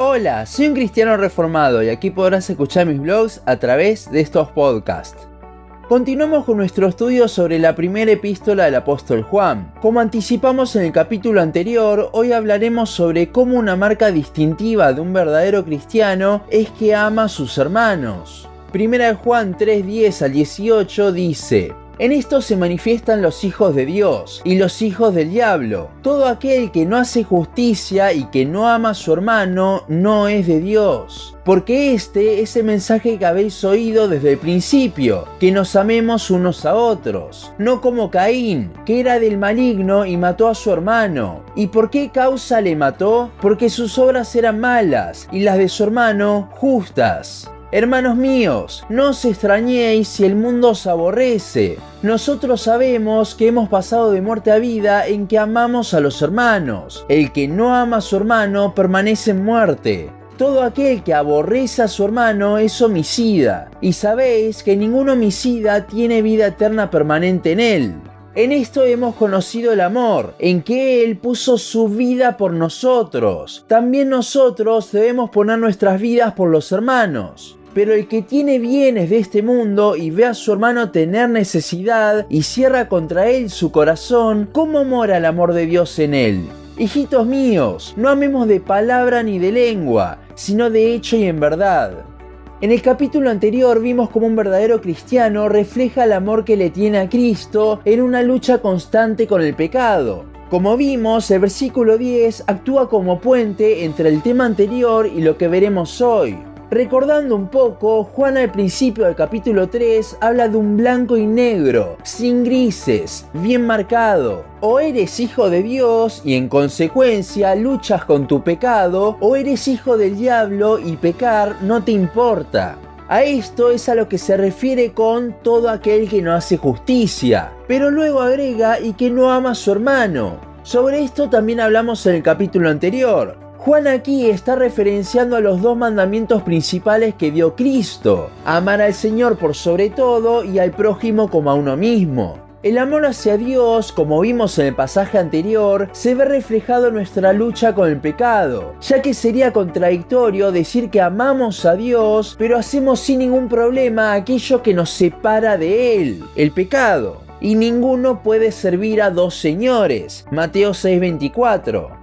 Hola, soy un cristiano reformado y aquí podrás escuchar mis blogs a través de estos podcasts. Continuamos con nuestro estudio sobre la primera epístola del apóstol Juan. Como anticipamos en el capítulo anterior, hoy hablaremos sobre cómo una marca distintiva de un verdadero cristiano es que ama a sus hermanos. Primera de Juan 3:10 al 18 dice: en esto se manifiestan los hijos de Dios y los hijos del diablo. Todo aquel que no hace justicia y que no ama a su hermano no es de Dios. Porque este es el mensaje que habéis oído desde el principio, que nos amemos unos a otros, no como Caín, que era del maligno y mató a su hermano. ¿Y por qué causa le mató? Porque sus obras eran malas y las de su hermano justas. Hermanos míos, no os extrañéis si el mundo os aborrece. Nosotros sabemos que hemos pasado de muerte a vida en que amamos a los hermanos. El que no ama a su hermano permanece en muerte. Todo aquel que aborrece a su hermano es homicida, y sabéis que ningún homicida tiene vida eterna permanente en él. En esto hemos conocido el amor, en que Él puso su vida por nosotros. También nosotros debemos poner nuestras vidas por los hermanos. Pero el que tiene bienes de este mundo y ve a su hermano tener necesidad y cierra contra él su corazón, ¿cómo mora el amor de Dios en él? Hijitos míos, no amemos de palabra ni de lengua, sino de hecho y en verdad. En el capítulo anterior vimos cómo un verdadero cristiano refleja el amor que le tiene a Cristo en una lucha constante con el pecado. Como vimos, el versículo 10 actúa como puente entre el tema anterior y lo que veremos hoy. Recordando un poco, Juan al principio del capítulo 3 habla de un blanco y negro, sin grises, bien marcado. O eres hijo de Dios y en consecuencia luchas con tu pecado, o eres hijo del diablo y pecar no te importa. A esto es a lo que se refiere con todo aquel que no hace justicia, pero luego agrega y que no ama a su hermano. Sobre esto también hablamos en el capítulo anterior. Juan aquí está referenciando a los dos mandamientos principales que dio Cristo, amar al Señor por sobre todo y al prójimo como a uno mismo. El amor hacia Dios, como vimos en el pasaje anterior, se ve reflejado en nuestra lucha con el pecado, ya que sería contradictorio decir que amamos a Dios, pero hacemos sin ningún problema aquello que nos separa de Él, el pecado. Y ninguno puede servir a dos señores. Mateo 6:24.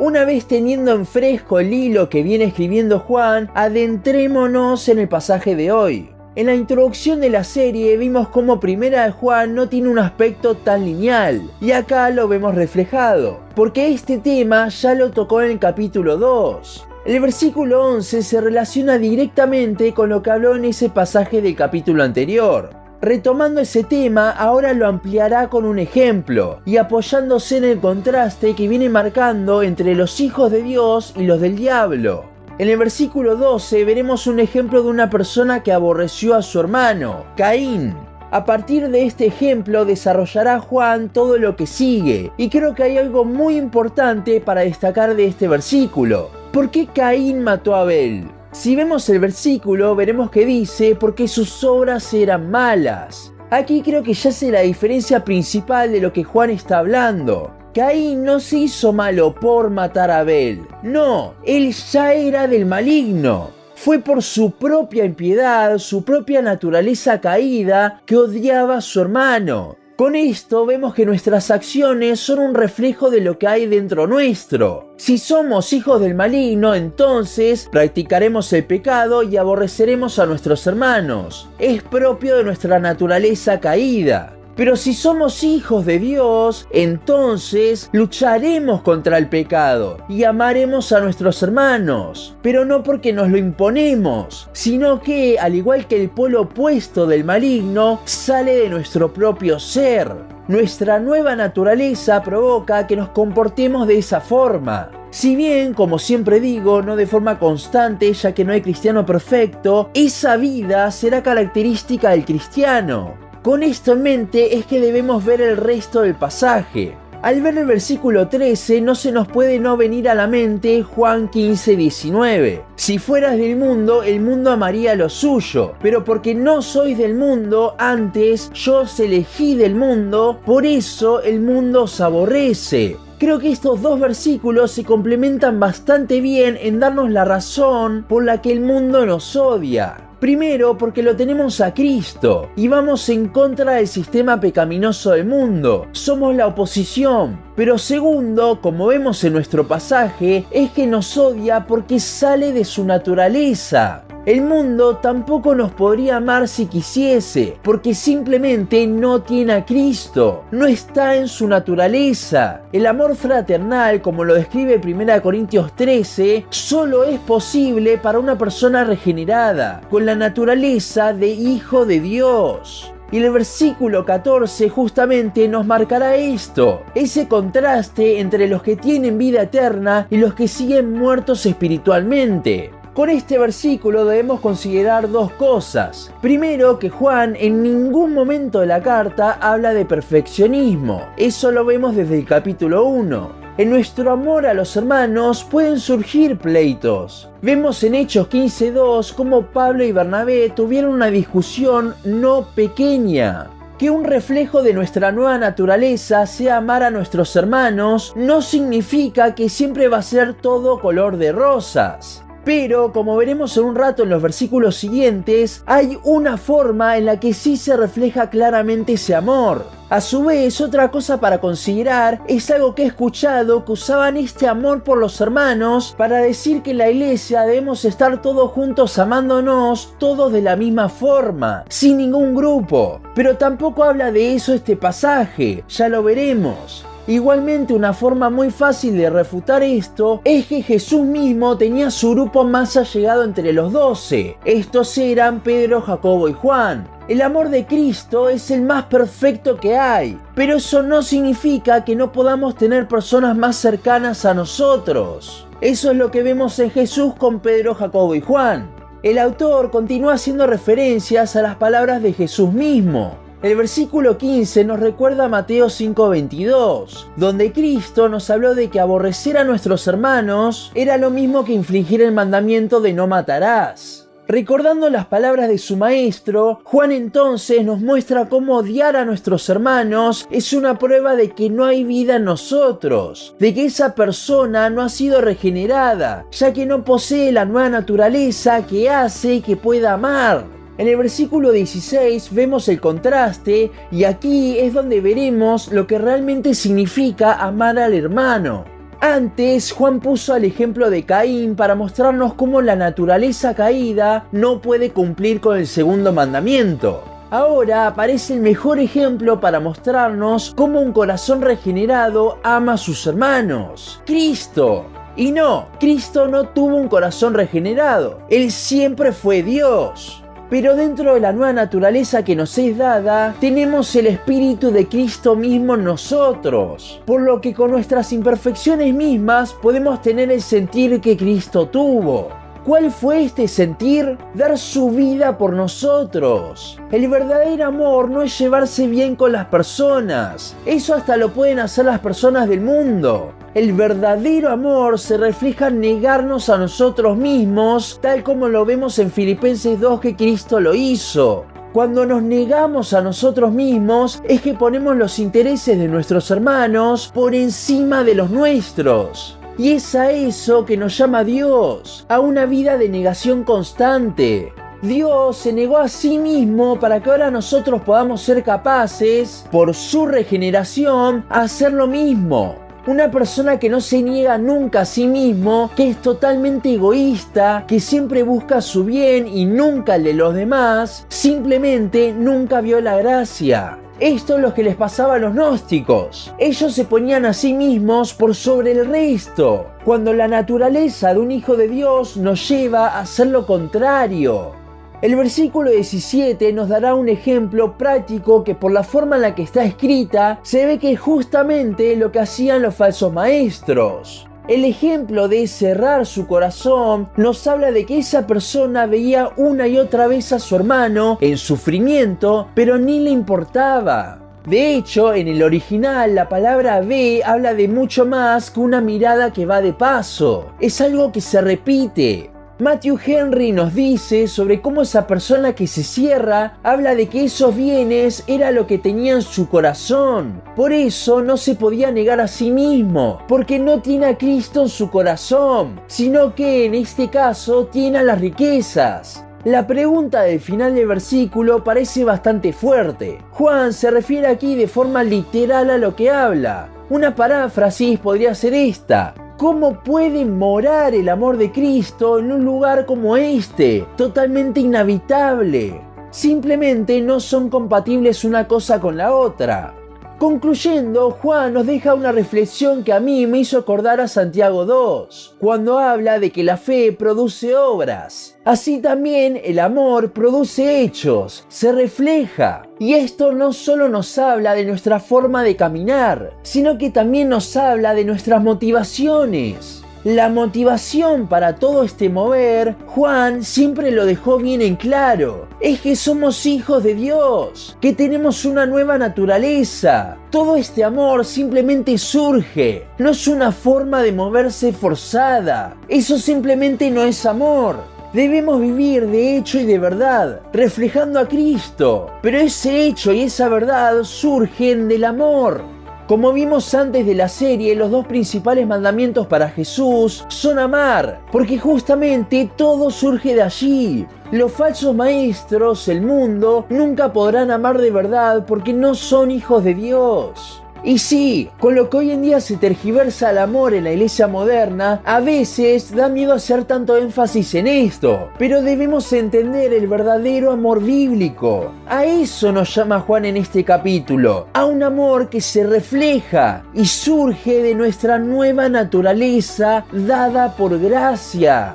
Una vez teniendo en fresco el hilo que viene escribiendo Juan, adentrémonos en el pasaje de hoy. En la introducción de la serie vimos cómo Primera de Juan no tiene un aspecto tan lineal, y acá lo vemos reflejado, porque este tema ya lo tocó en el capítulo 2. El versículo 11 se relaciona directamente con lo que habló en ese pasaje del capítulo anterior. Retomando ese tema, ahora lo ampliará con un ejemplo y apoyándose en el contraste que viene marcando entre los hijos de Dios y los del diablo. En el versículo 12 veremos un ejemplo de una persona que aborreció a su hermano, Caín. A partir de este ejemplo desarrollará Juan todo lo que sigue, y creo que hay algo muy importante para destacar de este versículo. ¿Por qué Caín mató a Abel? Si vemos el versículo, veremos que dice, porque sus obras eran malas. Aquí creo que ya sé la diferencia principal de lo que Juan está hablando. Caín no se hizo malo por matar a Abel. No, él ya era del maligno. Fue por su propia impiedad, su propia naturaleza caída, que odiaba a su hermano. Con esto vemos que nuestras acciones son un reflejo de lo que hay dentro nuestro. Si somos hijos del maligno, entonces practicaremos el pecado y aborreceremos a nuestros hermanos. Es propio de nuestra naturaleza caída. Pero si somos hijos de Dios, entonces lucharemos contra el pecado y amaremos a nuestros hermanos. Pero no porque nos lo imponemos, sino que, al igual que el polo opuesto del maligno, sale de nuestro propio ser. Nuestra nueva naturaleza provoca que nos comportemos de esa forma. Si bien, como siempre digo, no de forma constante, ya que no hay cristiano perfecto, esa vida será característica del cristiano. Con esto en mente es que debemos ver el resto del pasaje. Al ver el versículo 13 no se nos puede no venir a la mente Juan 15, 19. Si fueras del mundo, el mundo amaría lo suyo, pero porque no sois del mundo, antes yo os elegí del mundo, por eso el mundo os aborrece. Creo que estos dos versículos se complementan bastante bien en darnos la razón por la que el mundo nos odia. Primero, porque lo tenemos a Cristo y vamos en contra del sistema pecaminoso del mundo. Somos la oposición. Pero segundo, como vemos en nuestro pasaje, es que nos odia porque sale de su naturaleza. El mundo tampoco nos podría amar si quisiese, porque simplemente no tiene a Cristo, no está en su naturaleza. El amor fraternal, como lo describe 1 Corintios 13, solo es posible para una persona regenerada, con la naturaleza de hijo de Dios. Y el versículo 14 justamente nos marcará esto, ese contraste entre los que tienen vida eterna y los que siguen muertos espiritualmente. Con este versículo debemos considerar dos cosas. Primero, que Juan en ningún momento de la carta habla de perfeccionismo. Eso lo vemos desde el capítulo 1. En nuestro amor a los hermanos pueden surgir pleitos. Vemos en Hechos 15.2 cómo Pablo y Bernabé tuvieron una discusión no pequeña. Que un reflejo de nuestra nueva naturaleza sea amar a nuestros hermanos no significa que siempre va a ser todo color de rosas. Pero como veremos en un rato en los versículos siguientes, hay una forma en la que sí se refleja claramente ese amor. A su vez, otra cosa para considerar es algo que he escuchado que usaban este amor por los hermanos para decir que en la iglesia debemos estar todos juntos amándonos, todos de la misma forma, sin ningún grupo. Pero tampoco habla de eso este pasaje, ya lo veremos. Igualmente una forma muy fácil de refutar esto es que Jesús mismo tenía su grupo más allegado entre los doce. Estos eran Pedro, Jacobo y Juan. El amor de Cristo es el más perfecto que hay, pero eso no significa que no podamos tener personas más cercanas a nosotros. Eso es lo que vemos en Jesús con Pedro, Jacobo y Juan. El autor continúa haciendo referencias a las palabras de Jesús mismo. El versículo 15 nos recuerda a Mateo 5:22, donde Cristo nos habló de que aborrecer a nuestros hermanos era lo mismo que infligir el mandamiento de no matarás. Recordando las palabras de su maestro, Juan entonces nos muestra cómo odiar a nuestros hermanos es una prueba de que no hay vida en nosotros, de que esa persona no ha sido regenerada, ya que no posee la nueva naturaleza que hace que pueda amar. En el versículo 16 vemos el contraste y aquí es donde veremos lo que realmente significa amar al hermano. Antes, Juan puso al ejemplo de Caín para mostrarnos cómo la naturaleza caída no puede cumplir con el segundo mandamiento. Ahora aparece el mejor ejemplo para mostrarnos cómo un corazón regenerado ama a sus hermanos. Cristo. Y no, Cristo no tuvo un corazón regenerado. Él siempre fue Dios. Pero dentro de la nueva naturaleza que nos es dada, tenemos el Espíritu de Cristo mismo en nosotros. Por lo que con nuestras imperfecciones mismas podemos tener el sentir que Cristo tuvo. ¿Cuál fue este sentir? Dar su vida por nosotros. El verdadero amor no es llevarse bien con las personas. Eso hasta lo pueden hacer las personas del mundo. El verdadero amor se refleja en negarnos a nosotros mismos, tal como lo vemos en Filipenses 2 que Cristo lo hizo. Cuando nos negamos a nosotros mismos es que ponemos los intereses de nuestros hermanos por encima de los nuestros. Y es a eso que nos llama Dios, a una vida de negación constante. Dios se negó a sí mismo para que ahora nosotros podamos ser capaces, por su regeneración, hacer lo mismo. Una persona que no se niega nunca a sí mismo, que es totalmente egoísta, que siempre busca su bien y nunca el de los demás, simplemente nunca vio la gracia. Esto es lo que les pasaba a los gnósticos. Ellos se ponían a sí mismos por sobre el resto, cuando la naturaleza de un hijo de Dios nos lleva a hacer lo contrario. El versículo 17 nos dará un ejemplo práctico que por la forma en la que está escrita se ve que es justamente lo que hacían los falsos maestros. El ejemplo de cerrar su corazón nos habla de que esa persona veía una y otra vez a su hermano en sufrimiento, pero ni le importaba. De hecho, en el original la palabra ve habla de mucho más que una mirada que va de paso. Es algo que se repite. Matthew Henry nos dice sobre cómo esa persona que se cierra habla de que esos bienes era lo que tenía en su corazón. Por eso no se podía negar a sí mismo, porque no tiene a Cristo en su corazón, sino que en este caso tiene a las riquezas. La pregunta del final del versículo parece bastante fuerte. Juan se refiere aquí de forma literal a lo que habla. Una paráfrasis podría ser esta. ¿Cómo puede morar el amor de Cristo en un lugar como este, totalmente inhabitable? Simplemente no son compatibles una cosa con la otra. Concluyendo, Juan nos deja una reflexión que a mí me hizo acordar a Santiago 2, cuando habla de que la fe produce obras. Así también el amor produce hechos, se refleja. Y esto no solo nos habla de nuestra forma de caminar, sino que también nos habla de nuestras motivaciones. La motivación para todo este mover, Juan siempre lo dejó bien en claro. Es que somos hijos de Dios, que tenemos una nueva naturaleza. Todo este amor simplemente surge, no es una forma de moverse forzada. Eso simplemente no es amor. Debemos vivir de hecho y de verdad, reflejando a Cristo. Pero ese hecho y esa verdad surgen del amor. Como vimos antes de la serie, los dos principales mandamientos para Jesús son amar, porque justamente todo surge de allí. Los falsos maestros, el mundo, nunca podrán amar de verdad porque no son hijos de Dios. Y sí, con lo que hoy en día se tergiversa el amor en la iglesia moderna, a veces da miedo hacer tanto énfasis en esto, pero debemos entender el verdadero amor bíblico. A eso nos llama Juan en este capítulo, a un amor que se refleja y surge de nuestra nueva naturaleza dada por gracia.